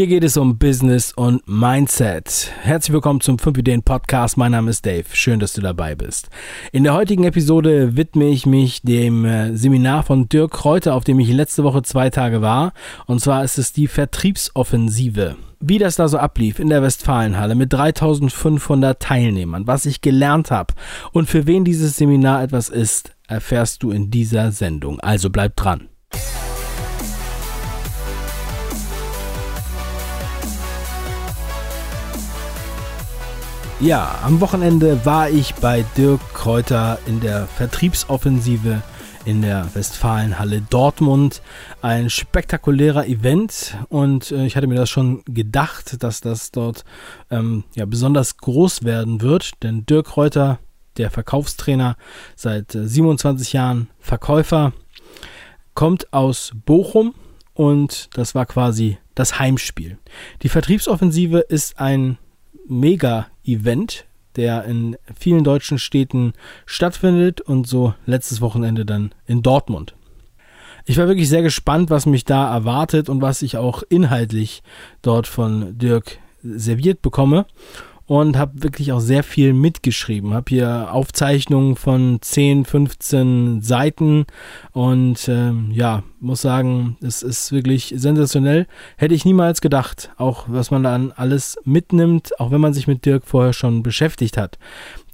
Hier geht es um Business und Mindset. Herzlich willkommen zum 5 Ideen Podcast. Mein Name ist Dave. Schön, dass du dabei bist. In der heutigen Episode widme ich mich dem äh, Seminar von Dirk Kräuter, auf dem ich letzte Woche zwei Tage war. Und zwar ist es die Vertriebsoffensive. Wie das da so ablief in der Westfalenhalle mit 3500 Teilnehmern, was ich gelernt habe und für wen dieses Seminar etwas ist, erfährst du in dieser Sendung. Also bleib dran. Ja, am Wochenende war ich bei Dirk Kräuter in der Vertriebsoffensive in der Westfalenhalle Dortmund. Ein spektakulärer Event und äh, ich hatte mir das schon gedacht, dass das dort ähm, ja, besonders groß werden wird, denn Dirk Kräuter, der Verkaufstrainer, seit äh, 27 Jahren Verkäufer, kommt aus Bochum und das war quasi das Heimspiel. Die Vertriebsoffensive ist ein Mega-Event, der in vielen deutschen Städten stattfindet und so letztes Wochenende dann in Dortmund. Ich war wirklich sehr gespannt, was mich da erwartet und was ich auch inhaltlich dort von Dirk serviert bekomme und habe wirklich auch sehr viel mitgeschrieben. Habe hier Aufzeichnungen von 10, 15 Seiten und ähm, ja, muss sagen, es ist wirklich sensationell. Hätte ich niemals gedacht, auch was man dann alles mitnimmt, auch wenn man sich mit Dirk vorher schon beschäftigt hat.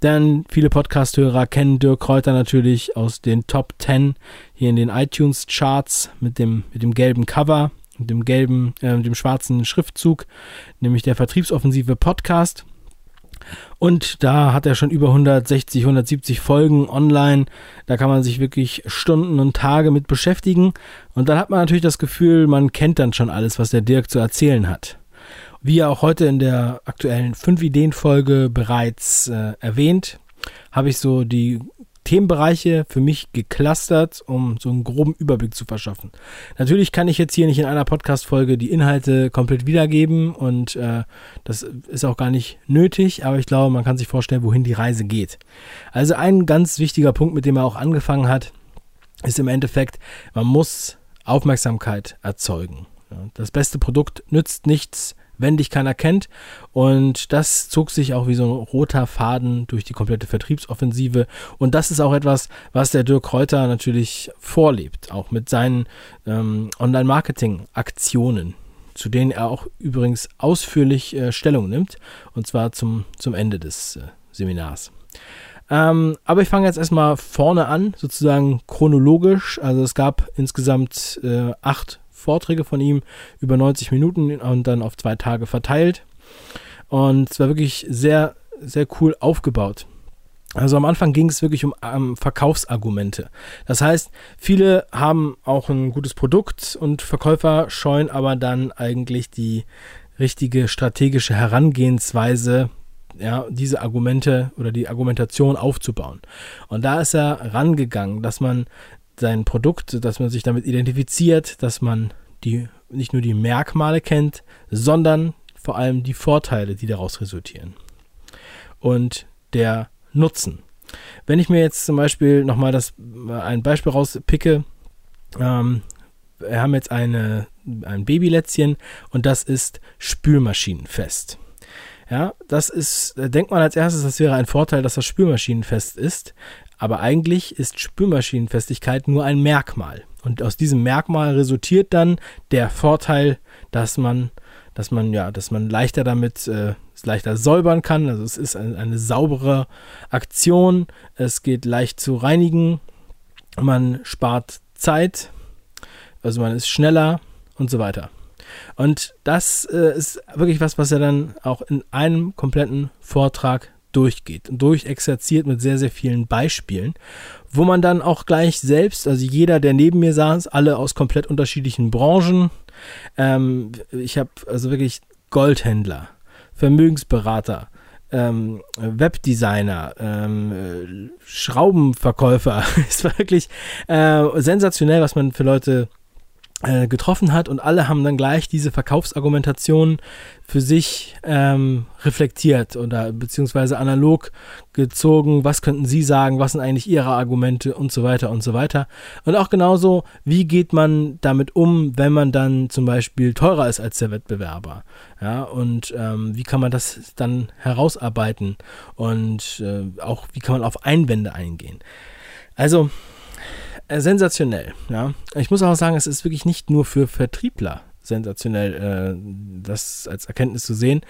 Denn viele Podcast-Hörer kennen Dirk Kräuter natürlich aus den Top 10 hier in den iTunes-Charts mit dem, mit dem gelben Cover, mit dem gelben, äh, dem schwarzen Schriftzug, nämlich der Vertriebsoffensive Podcast. Und da hat er schon über 160, 170 Folgen online. Da kann man sich wirklich Stunden und Tage mit beschäftigen. Und dann hat man natürlich das Gefühl, man kennt dann schon alles, was der Dirk zu erzählen hat. Wie er auch heute in der aktuellen 5-Ideen-Folge bereits äh, erwähnt, habe ich so die Themenbereiche für mich geclustert, um so einen groben Überblick zu verschaffen. Natürlich kann ich jetzt hier nicht in einer Podcast-Folge die Inhalte komplett wiedergeben und äh, das ist auch gar nicht nötig, aber ich glaube, man kann sich vorstellen, wohin die Reise geht. Also ein ganz wichtiger Punkt, mit dem er auch angefangen hat, ist im Endeffekt, man muss Aufmerksamkeit erzeugen. Das beste Produkt nützt nichts, wenn dich keiner kennt. Und das zog sich auch wie so ein roter Faden durch die komplette Vertriebsoffensive. Und das ist auch etwas, was der Dirk Kräuter natürlich vorlebt, auch mit seinen ähm, Online-Marketing-Aktionen zu denen er auch übrigens ausführlich äh, Stellung nimmt, und zwar zum, zum Ende des äh, Seminars. Ähm, aber ich fange jetzt erstmal vorne an, sozusagen chronologisch. Also es gab insgesamt äh, acht Vorträge von ihm über 90 Minuten und dann auf zwei Tage verteilt. Und es war wirklich sehr, sehr cool aufgebaut. Also am Anfang ging es wirklich um, um, Verkaufsargumente. Das heißt, viele haben auch ein gutes Produkt und Verkäufer scheuen aber dann eigentlich die richtige strategische Herangehensweise, ja, diese Argumente oder die Argumentation aufzubauen. Und da ist er rangegangen, dass man sein Produkt, dass man sich damit identifiziert, dass man die nicht nur die Merkmale kennt, sondern vor allem die Vorteile, die daraus resultieren. Und der Nutzen. Wenn ich mir jetzt zum Beispiel nochmal das, ein Beispiel rauspicke, ähm, wir haben jetzt eine, ein Babylätzchen und das ist spülmaschinenfest. Ja, das ist, denkt man als erstes, das wäre ein Vorteil, dass das spülmaschinenfest ist. Aber eigentlich ist Spülmaschinenfestigkeit nur ein Merkmal. Und aus diesem Merkmal resultiert dann der Vorteil, dass man, dass man, ja, dass man leichter damit äh, leichter säubern kann. Also es ist eine, eine saubere Aktion. Es geht leicht zu reinigen. Man spart Zeit. Also man ist schneller und so weiter. Und das äh, ist wirklich was, was er dann auch in einem kompletten Vortrag durchgeht und durchexerziert mit sehr, sehr vielen Beispielen, wo man dann auch gleich selbst, also jeder, der neben mir saß, alle aus komplett unterschiedlichen Branchen, ähm, ich habe also wirklich Goldhändler, Vermögensberater, ähm, Webdesigner, ähm, Schraubenverkäufer. es war wirklich äh, sensationell, was man für Leute äh, getroffen hat und alle haben dann gleich diese Verkaufsargumentation für sich ähm, reflektiert oder beziehungsweise analog gezogen, was könnten sie sagen, was sind eigentlich ihre Argumente und so weiter und so weiter. Und auch genauso, wie geht man damit um, wenn man dann zum Beispiel teurer ist als der Wettbewerber. Ja, und ähm, wie kann man das dann herausarbeiten und äh, auch wie kann man auf Einwände eingehen. Also sensationell. Ja. Ich muss auch sagen, es ist wirklich nicht nur für Vertriebler sensationell, äh, das als Erkenntnis zu sehen.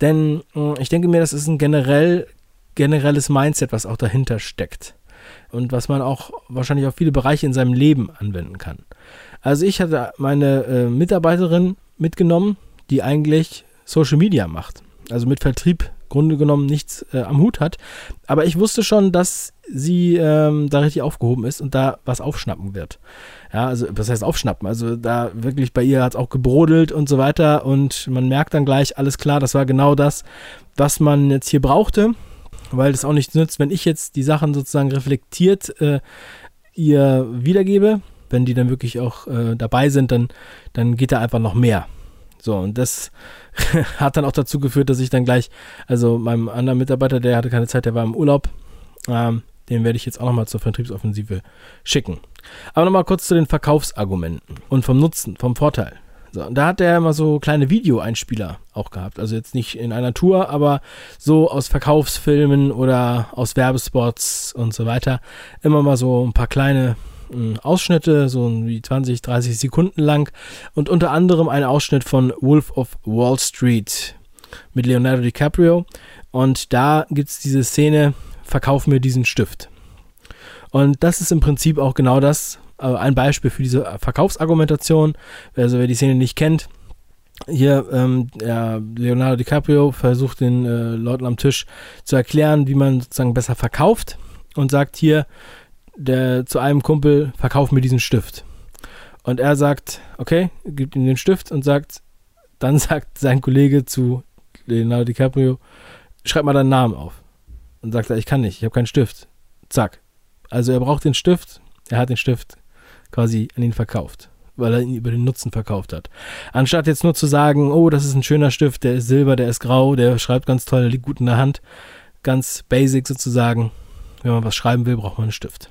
Denn äh, ich denke mir, das ist ein generell, generelles Mindset, was auch dahinter steckt. Und was man auch wahrscheinlich auf viele Bereiche in seinem Leben anwenden kann. Also ich hatte meine äh, Mitarbeiterin mitgenommen, die eigentlich Social Media macht. Also mit Vertrieb Grunde genommen nichts äh, am Hut hat. Aber ich wusste schon, dass sie ähm, da richtig aufgehoben ist und da was aufschnappen wird. Ja, also was heißt aufschnappen? Also da wirklich bei ihr hat es auch gebrodelt und so weiter und man merkt dann gleich, alles klar, das war genau das, was man jetzt hier brauchte, weil das auch nichts nützt, wenn ich jetzt die Sachen sozusagen reflektiert äh, ihr wiedergebe. Wenn die dann wirklich auch äh, dabei sind, dann, dann geht da einfach noch mehr. So, und das hat dann auch dazu geführt, dass ich dann gleich, also meinem anderen Mitarbeiter, der hatte keine Zeit, der war im Urlaub, ähm, den werde ich jetzt auch nochmal zur Vertriebsoffensive schicken. Aber nochmal kurz zu den Verkaufsargumenten und vom Nutzen, vom Vorteil. So, und da hat er immer so kleine Videoeinspieler auch gehabt. Also jetzt nicht in einer Tour, aber so aus Verkaufsfilmen oder aus Werbespots und so weiter. Immer mal so ein paar kleine Ausschnitte, so wie 20, 30 Sekunden lang und unter anderem ein Ausschnitt von Wolf of Wall Street mit Leonardo DiCaprio und da gibt es diese Szene, verkauf mir diesen Stift. Und das ist im Prinzip auch genau das, äh, ein Beispiel für diese Verkaufsargumentation. Also wer die Szene nicht kennt, hier ähm, Leonardo DiCaprio versucht den äh, Leuten am Tisch zu erklären, wie man sozusagen besser verkauft und sagt hier, der, zu einem Kumpel, verkauf mir diesen Stift. Und er sagt, okay, gibt ihm den Stift und sagt, dann sagt sein Kollege zu Leonardo DiCaprio, schreib mal deinen Namen auf. Und sagt er, ich kann nicht, ich habe keinen Stift. Zack. Also er braucht den Stift, er hat den Stift quasi an ihn verkauft, weil er ihn über den Nutzen verkauft hat. Anstatt jetzt nur zu sagen, oh, das ist ein schöner Stift, der ist silber, der ist grau, der schreibt ganz toll, der liegt gut in der Hand. Ganz basic sozusagen. Wenn man was schreiben will, braucht man einen Stift.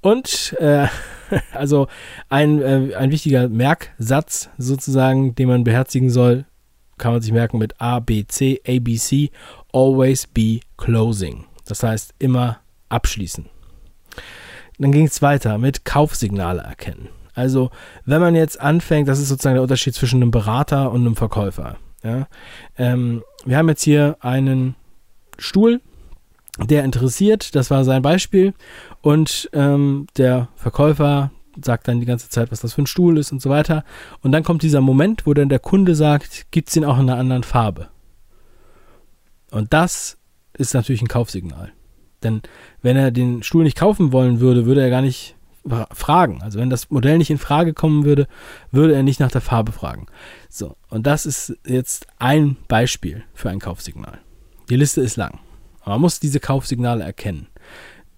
Und äh, also ein, äh, ein wichtiger Merksatz sozusagen, den man beherzigen soll, kann man sich merken mit A, B, C, A, B, C, always be closing. Das heißt immer abschließen. Dann ging es weiter mit Kaufsignale erkennen. Also wenn man jetzt anfängt, das ist sozusagen der Unterschied zwischen einem Berater und einem Verkäufer. Ja? Ähm, wir haben jetzt hier einen Stuhl, der interessiert, das war sein Beispiel. Und ähm, der Verkäufer sagt dann die ganze Zeit, was das für ein Stuhl ist und so weiter. Und dann kommt dieser Moment, wo dann der Kunde sagt, gibt es den auch in einer anderen Farbe? Und das ist natürlich ein Kaufsignal. Denn wenn er den Stuhl nicht kaufen wollen würde, würde er gar nicht fragen. Also wenn das Modell nicht in Frage kommen würde, würde er nicht nach der Farbe fragen. So, und das ist jetzt ein Beispiel für ein Kaufsignal. Die Liste ist lang. Aber man muss diese Kaufsignale erkennen.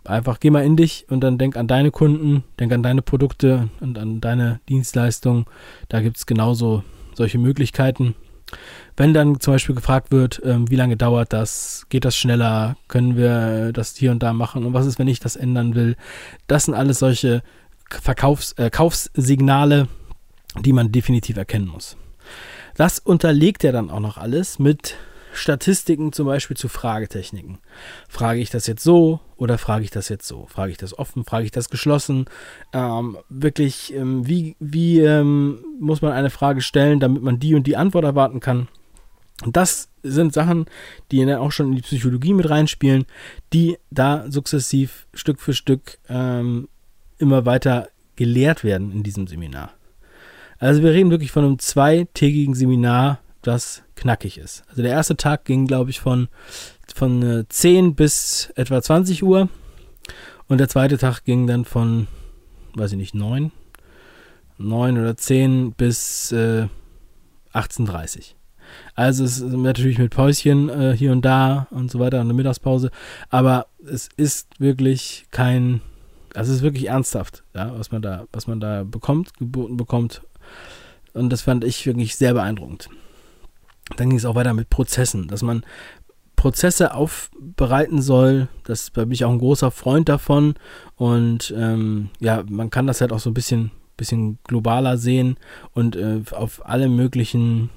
Einfach geh mal in dich und dann denk an deine Kunden, denk an deine Produkte und an deine Dienstleistungen. Da gibt es genauso solche Möglichkeiten. Wenn dann zum Beispiel gefragt wird, ähm, wie lange dauert das, geht das schneller, können wir das hier und da machen? Und was ist, wenn ich das ändern will, das sind alles solche Verkaufs-, äh, Kaufssignale, die man definitiv erkennen muss. Das unterlegt er dann auch noch alles mit Statistiken zum Beispiel zu Fragetechniken. Frage ich das jetzt so oder frage ich das jetzt so? Frage ich das offen, frage ich das geschlossen? Ähm, wirklich, ähm, wie, wie ähm, muss man eine Frage stellen, damit man die und die Antwort erwarten kann? Das sind Sachen, die dann auch schon in die Psychologie mit reinspielen, die da sukzessiv Stück für Stück ähm, immer weiter gelehrt werden in diesem Seminar. Also wir reden wirklich von einem zweitägigen Seminar das knackig ist. Also der erste Tag ging, glaube ich, von, von 10 äh, bis etwa 20 Uhr. Und der zweite Tag ging dann von, weiß ich nicht, 9, 9 oder 10 bis äh, 18.30 Also es ist natürlich mit Päuschen äh, hier und da und so weiter und eine Mittagspause. Aber es ist wirklich kein Das ist wirklich ernsthaft, ja, was man da, was man da bekommt, geboten bekommt. Und das fand ich wirklich sehr beeindruckend. Dann ging es auch weiter mit Prozessen, dass man Prozesse aufbereiten soll. Das bin ich auch ein großer Freund davon. Und ähm, ja, man kann das halt auch so ein bisschen, bisschen globaler sehen und äh, auf alle möglichen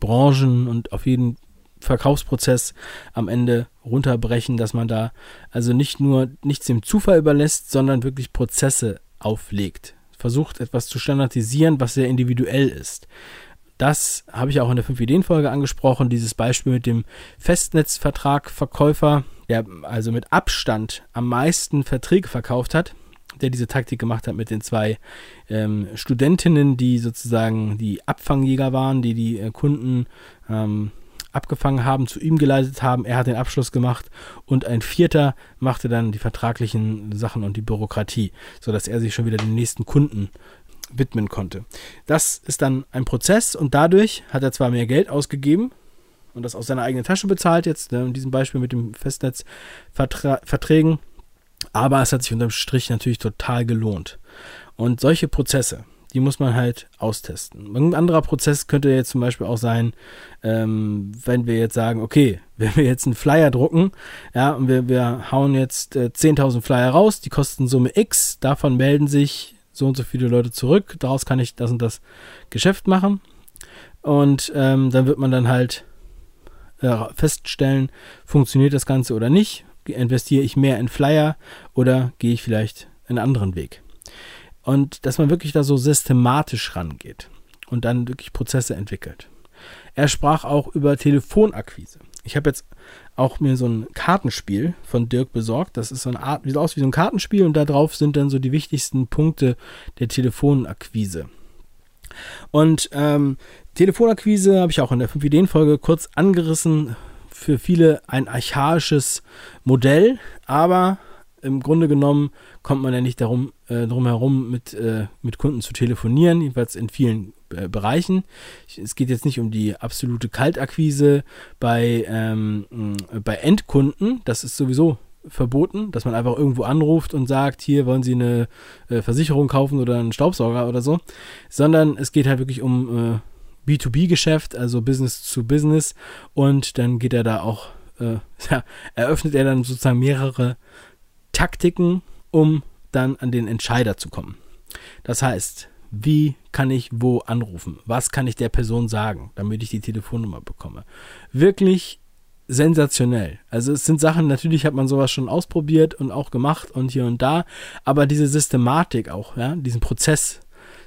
Branchen und auf jeden Verkaufsprozess am Ende runterbrechen, dass man da also nicht nur nichts dem Zufall überlässt, sondern wirklich Prozesse auflegt. Versucht etwas zu standardisieren, was sehr individuell ist. Das habe ich auch in der 5-Ideen-Folge angesprochen, dieses Beispiel mit dem Festnetzvertrag-Verkäufer, der also mit Abstand am meisten Verträge verkauft hat, der diese Taktik gemacht hat mit den zwei ähm, Studentinnen, die sozusagen die Abfangjäger waren, die die äh, Kunden ähm, abgefangen haben, zu ihm geleitet haben. Er hat den Abschluss gemacht und ein Vierter machte dann die vertraglichen Sachen und die Bürokratie, sodass er sich schon wieder den nächsten Kunden widmen konnte. Das ist dann ein Prozess und dadurch hat er zwar mehr Geld ausgegeben und das aus seiner eigenen Tasche bezahlt, jetzt ne, in diesem Beispiel mit dem Festnetzverträgen, aber es hat sich unterm Strich natürlich total gelohnt. Und solche Prozesse, die muss man halt austesten. Ein anderer Prozess könnte jetzt zum Beispiel auch sein, ähm, wenn wir jetzt sagen, okay, wenn wir jetzt einen Flyer drucken, ja, und wir, wir hauen jetzt äh, 10.000 Flyer raus, die kosten Summe X, davon melden sich so und so viele Leute zurück, daraus kann ich das und das Geschäft machen. Und ähm, dann wird man dann halt äh, feststellen, funktioniert das Ganze oder nicht. Investiere ich mehr in Flyer oder gehe ich vielleicht einen anderen Weg? Und dass man wirklich da so systematisch rangeht und dann wirklich Prozesse entwickelt. Er sprach auch über Telefonakquise. Ich habe jetzt auch mir so ein Kartenspiel von Dirk besorgt. Das ist so eine Art, sieht aus wie so ein Kartenspiel und da drauf sind dann so die wichtigsten Punkte der Telefonakquise. Und ähm, Telefonakquise habe ich auch in der 5-Ideen-Folge kurz angerissen. Für viele ein archaisches Modell, aber im Grunde genommen kommt man ja nicht darum, äh, drum herum, mit, äh, mit Kunden zu telefonieren, jedenfalls in vielen äh, Bereichen. Es geht jetzt nicht um die absolute Kaltakquise bei, ähm, bei Endkunden, das ist sowieso verboten, dass man einfach irgendwo anruft und sagt, hier wollen Sie eine äh, Versicherung kaufen oder einen Staubsauger oder so, sondern es geht halt wirklich um äh, B2B-Geschäft, also Business zu Business. Und dann geht er da auch, äh, ja, eröffnet er dann sozusagen mehrere Taktiken, um dann an den Entscheider zu kommen. Das heißt, wie kann ich wo anrufen? Was kann ich der Person sagen, damit ich die Telefonnummer bekomme? Wirklich sensationell. Also es sind Sachen, natürlich hat man sowas schon ausprobiert und auch gemacht und hier und da, aber diese Systematik auch, ja, diesen Prozess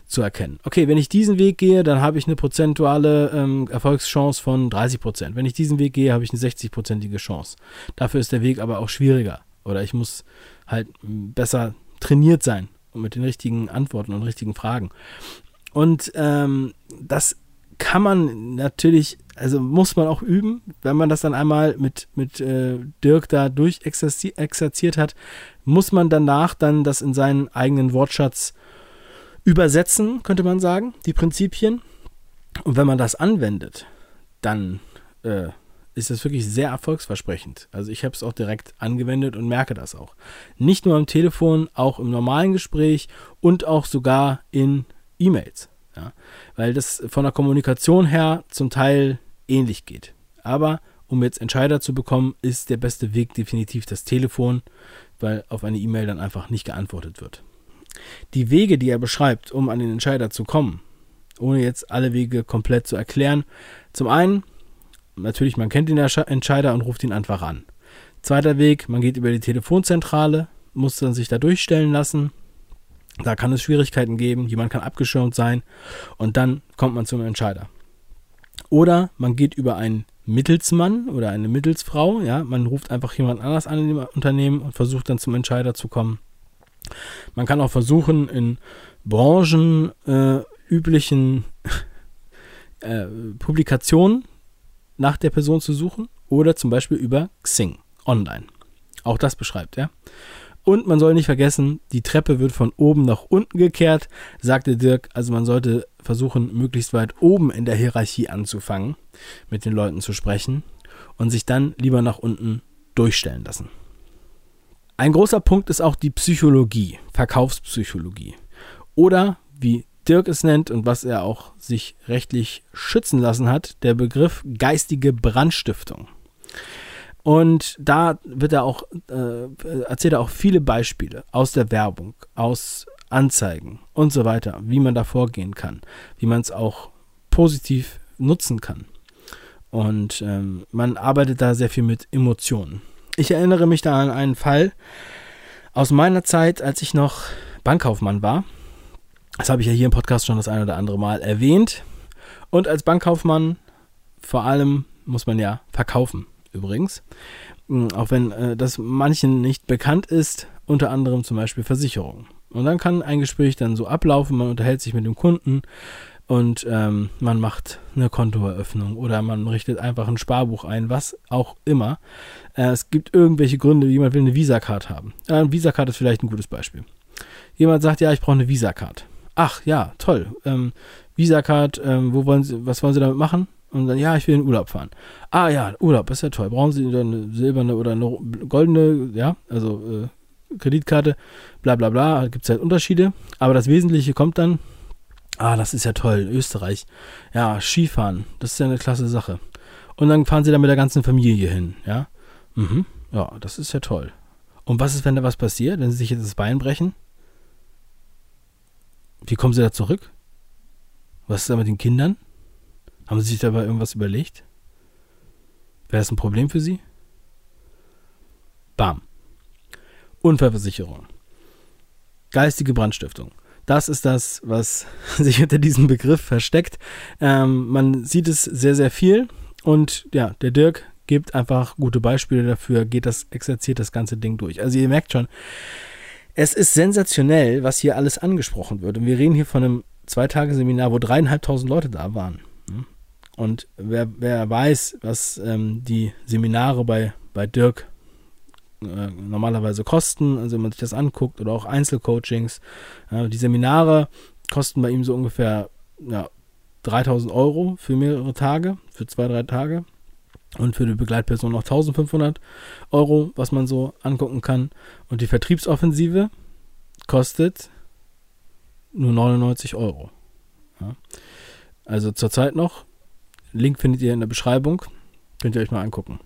zu erkennen. Okay, wenn ich diesen Weg gehe, dann habe ich eine prozentuale ähm, Erfolgschance von 30 Prozent. Wenn ich diesen Weg gehe, habe ich eine 60-prozentige Chance. Dafür ist der Weg aber auch schwieriger. Oder ich muss halt besser trainiert sein und mit den richtigen Antworten und richtigen Fragen. Und ähm, das kann man natürlich, also muss man auch üben, wenn man das dann einmal mit, mit äh, Dirk da durchexerziert hat, muss man danach dann das in seinen eigenen Wortschatz übersetzen, könnte man sagen, die Prinzipien. Und wenn man das anwendet, dann äh, ist das wirklich sehr erfolgsversprechend. Also ich habe es auch direkt angewendet und merke das auch. Nicht nur am Telefon, auch im normalen Gespräch und auch sogar in E-Mails. Ja? Weil das von der Kommunikation her zum Teil ähnlich geht. Aber um jetzt Entscheider zu bekommen, ist der beste Weg definitiv das Telefon, weil auf eine E-Mail dann einfach nicht geantwortet wird. Die Wege, die er beschreibt, um an den Entscheider zu kommen, ohne jetzt alle Wege komplett zu erklären. Zum einen natürlich, man kennt den Entscheider und ruft ihn einfach an. Zweiter Weg, man geht über die Telefonzentrale, muss dann sich da durchstellen lassen. Da kann es Schwierigkeiten geben, jemand kann abgeschirmt sein und dann kommt man zum Entscheider. Oder man geht über einen Mittelsmann oder eine Mittelsfrau, ja, man ruft einfach jemand anders an in dem Unternehmen und versucht dann zum Entscheider zu kommen. Man kann auch versuchen, in branchenüblichen äh, äh, Publikationen nach der Person zu suchen oder zum Beispiel über Xing online. Auch das beschreibt er. Und man soll nicht vergessen, die Treppe wird von oben nach unten gekehrt, sagte Dirk. Also man sollte versuchen, möglichst weit oben in der Hierarchie anzufangen, mit den Leuten zu sprechen und sich dann lieber nach unten durchstellen lassen. Ein großer Punkt ist auch die Psychologie, Verkaufspsychologie. Oder wie Dirk es nennt und was er auch sich rechtlich schützen lassen hat, der Begriff geistige Brandstiftung. Und da wird er auch, äh, erzählt er auch viele Beispiele aus der Werbung, aus Anzeigen und so weiter, wie man da vorgehen kann, wie man es auch positiv nutzen kann. Und ähm, man arbeitet da sehr viel mit Emotionen. Ich erinnere mich da an einen Fall aus meiner Zeit, als ich noch Bankkaufmann war. Das habe ich ja hier im Podcast schon das ein oder andere Mal erwähnt. Und als Bankkaufmann vor allem muss man ja verkaufen, übrigens. Hm, auch wenn äh, das manchen nicht bekannt ist, unter anderem zum Beispiel Versicherungen. Und dann kann ein Gespräch dann so ablaufen, man unterhält sich mit dem Kunden und ähm, man macht eine Kontoeröffnung oder man richtet einfach ein Sparbuch ein, was auch immer. Äh, es gibt irgendwelche Gründe, jemand will eine Visa-Card haben. Äh, eine Visa-Card ist vielleicht ein gutes Beispiel. Jemand sagt, ja, ich brauche eine Visa-Card. Ach ja, toll. Ähm, Visa-Card, ähm, wo wollen Sie, was wollen Sie damit machen? Und dann, ja, ich will in den Urlaub fahren. Ah ja, Urlaub, ist ja toll. Brauchen Sie eine silberne oder eine goldene, ja, also äh, Kreditkarte, bla bla bla, gibt es halt Unterschiede. Aber das Wesentliche kommt dann, ah, das ist ja toll, Österreich. Ja, Skifahren, das ist ja eine klasse Sache. Und dann fahren Sie da mit der ganzen Familie hin, ja. Mhm, ja, das ist ja toll. Und was ist, wenn da was passiert, wenn Sie sich jetzt das Bein brechen? Wie kommen Sie da zurück? Was ist da mit den Kindern? Haben Sie sich dabei irgendwas überlegt? Wäre das ein Problem für Sie? Bam. Unfallversicherung. Geistige Brandstiftung. Das ist das, was sich hinter diesem Begriff versteckt. Ähm, man sieht es sehr, sehr viel. Und ja, der Dirk gibt einfach gute Beispiele dafür, geht das, exerziert das ganze Ding durch. Also ihr merkt schon, es ist sensationell, was hier alles angesprochen wird. Und wir reden hier von einem Zwei-Tage-Seminar, wo dreieinhalbtausend Leute da waren. Und wer, wer weiß, was ähm, die Seminare bei, bei Dirk äh, normalerweise kosten, also wenn man sich das anguckt, oder auch Einzelcoachings, äh, die Seminare kosten bei ihm so ungefähr ja, 3000 Euro für mehrere Tage, für zwei, drei Tage. Und für die Begleitperson noch 1500 Euro, was man so angucken kann. Und die Vertriebsoffensive kostet nur 99 Euro. Ja. Also zurzeit noch. Link findet ihr in der Beschreibung. Könnt ihr euch mal angucken.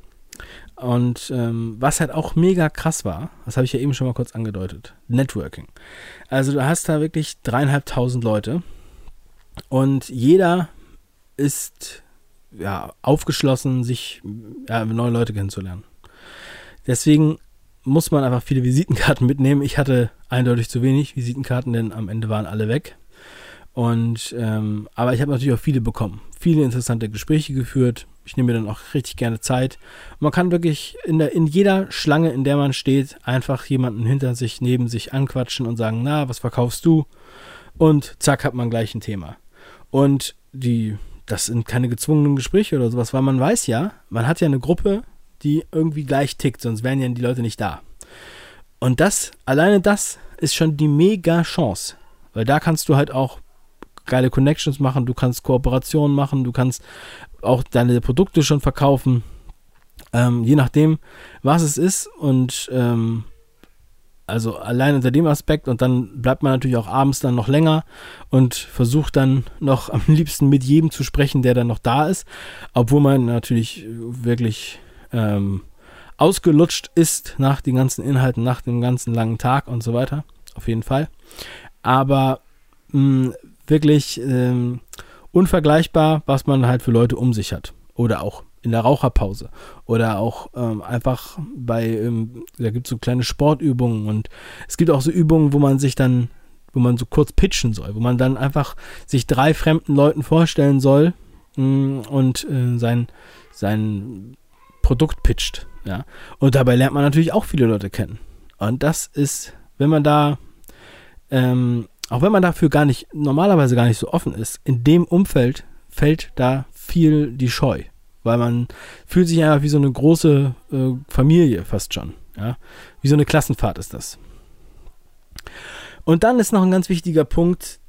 Und ähm, was halt auch mega krass war, das habe ich ja eben schon mal kurz angedeutet, Networking. Also du hast da wirklich dreieinhalbtausend Leute und jeder ist ja, aufgeschlossen, sich ja, neue Leute kennenzulernen. Deswegen muss man einfach viele Visitenkarten mitnehmen. Ich hatte eindeutig zu wenig Visitenkarten, denn am Ende waren alle weg. Und ähm, aber ich habe natürlich auch viele bekommen, viele interessante Gespräche geführt. Ich nehme mir dann auch richtig gerne Zeit. Man kann wirklich in, der, in jeder Schlange, in der man steht, einfach jemanden hinter sich, neben sich anquatschen und sagen, na, was verkaufst du? Und zack, hat man gleich ein Thema. Und die das sind keine gezwungenen Gespräche oder sowas, weil man weiß ja, man hat ja eine Gruppe, die irgendwie gleich tickt, sonst wären ja die Leute nicht da. Und das, alleine das ist schon die mega Chance, weil da kannst du halt auch geile Connections machen, du kannst Kooperationen machen, du kannst auch deine Produkte schon verkaufen, ähm, je nachdem, was es ist und ähm, also allein unter dem Aspekt und dann bleibt man natürlich auch abends dann noch länger und versucht dann noch am liebsten mit jedem zu sprechen, der dann noch da ist, obwohl man natürlich wirklich ähm, ausgelutscht ist nach den ganzen Inhalten, nach dem ganzen langen Tag und so weiter. Auf jeden Fall. Aber mh, wirklich ähm, unvergleichbar, was man halt für Leute um sich hat. Oder auch in der Raucherpause oder auch ähm, einfach bei, ähm, da gibt es so kleine Sportübungen und es gibt auch so Übungen, wo man sich dann, wo man so kurz pitchen soll, wo man dann einfach sich drei fremden Leuten vorstellen soll mh, mm, und äh, sein, sein Produkt pitcht. Ja? Und dabei lernt man natürlich auch viele Leute kennen. Und das ist, wenn man da, ähm, auch wenn man dafür gar nicht, normalerweise gar nicht so offen ist, in dem Umfeld fällt da viel die Scheu weil man fühlt sich einfach wie so eine große äh, Familie fast schon. Ja? Wie so eine Klassenfahrt ist das. Und dann ist noch ein ganz wichtiger Punkt,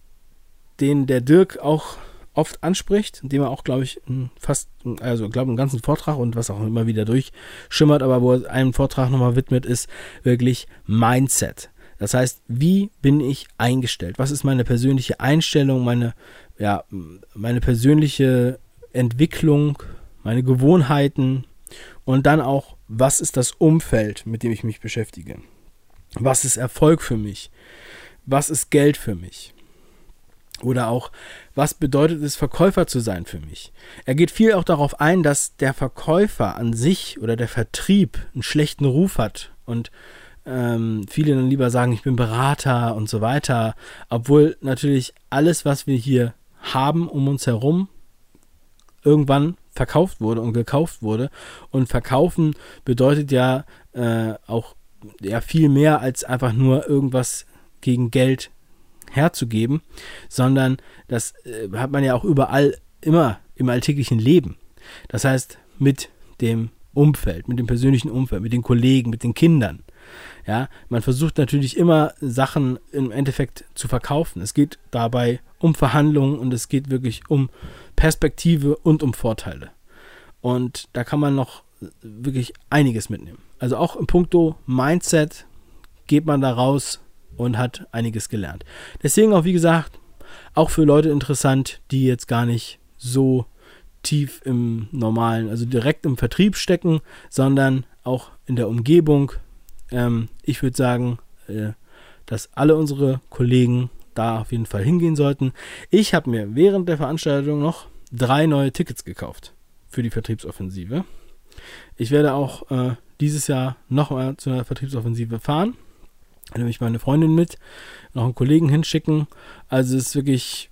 den der Dirk auch oft anspricht, indem er auch, glaube ich, fast, also glaube einen ganzen Vortrag und was auch immer wieder durchschimmert, aber wo er einen Vortrag nochmal widmet, ist wirklich Mindset. Das heißt, wie bin ich eingestellt? Was ist meine persönliche Einstellung, meine, ja, meine persönliche Entwicklung, meine Gewohnheiten und dann auch, was ist das Umfeld, mit dem ich mich beschäftige? Was ist Erfolg für mich? Was ist Geld für mich? Oder auch, was bedeutet es, Verkäufer zu sein für mich? Er geht viel auch darauf ein, dass der Verkäufer an sich oder der Vertrieb einen schlechten Ruf hat und ähm, viele dann lieber sagen, ich bin Berater und so weiter, obwohl natürlich alles, was wir hier haben um uns herum, irgendwann verkauft wurde und gekauft wurde. Und verkaufen bedeutet ja äh, auch ja viel mehr als einfach nur irgendwas gegen Geld herzugeben, sondern das äh, hat man ja auch überall immer im alltäglichen Leben. Das heißt, mit dem Umfeld, mit dem persönlichen Umfeld, mit den Kollegen, mit den Kindern. Ja, man versucht natürlich immer Sachen im Endeffekt zu verkaufen. Es geht dabei um Verhandlungen und es geht wirklich um Perspektive und um Vorteile. Und da kann man noch wirklich einiges mitnehmen. Also auch im Punkto Mindset geht man da raus und hat einiges gelernt. Deswegen auch, wie gesagt, auch für Leute interessant, die jetzt gar nicht so tief im normalen, also direkt im Vertrieb stecken, sondern auch in der Umgebung. Ähm, ich würde sagen, äh, dass alle unsere Kollegen da auf jeden Fall hingehen sollten. Ich habe mir während der Veranstaltung noch drei neue Tickets gekauft für die Vertriebsoffensive. Ich werde auch äh, dieses Jahr nochmal zu einer Vertriebsoffensive fahren. Da nehme ich meine Freundin mit, noch einen Kollegen hinschicken. Also es ist wirklich,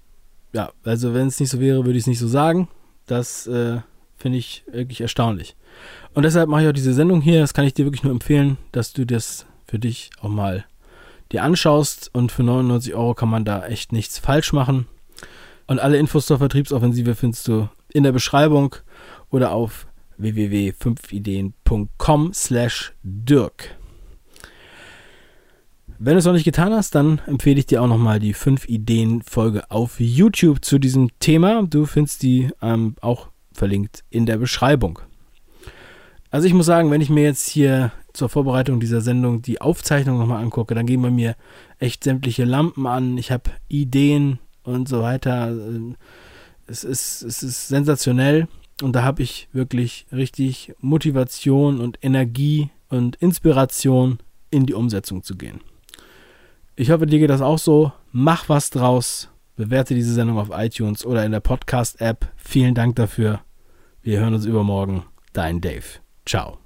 ja, also wenn es nicht so wäre, würde ich es nicht so sagen. Das äh, finde ich wirklich erstaunlich. Und deshalb mache ich auch diese Sendung hier. Das kann ich dir wirklich nur empfehlen, dass du das für dich auch mal dir anschaust. Und für 99 Euro kann man da echt nichts falsch machen. Und alle Infos zur Vertriebsoffensive findest du in der Beschreibung oder auf www.5ideen.com slash Dirk. Wenn du es noch nicht getan hast, dann empfehle ich dir auch nochmal die 5 Ideen Folge auf YouTube zu diesem Thema. Du findest die ähm, auch verlinkt in der Beschreibung. Also ich muss sagen, wenn ich mir jetzt hier zur Vorbereitung dieser Sendung die Aufzeichnung nochmal angucke, dann gehen bei mir echt sämtliche Lampen an. Ich habe Ideen und so weiter. Es ist, es ist sensationell und da habe ich wirklich richtig Motivation und Energie und Inspiration in die Umsetzung zu gehen. Ich hoffe, dir geht das auch so. Mach was draus. Bewerte diese Sendung auf iTunes oder in der Podcast-App. Vielen Dank dafür. Wir hören uns übermorgen. Dein Dave. Ciao.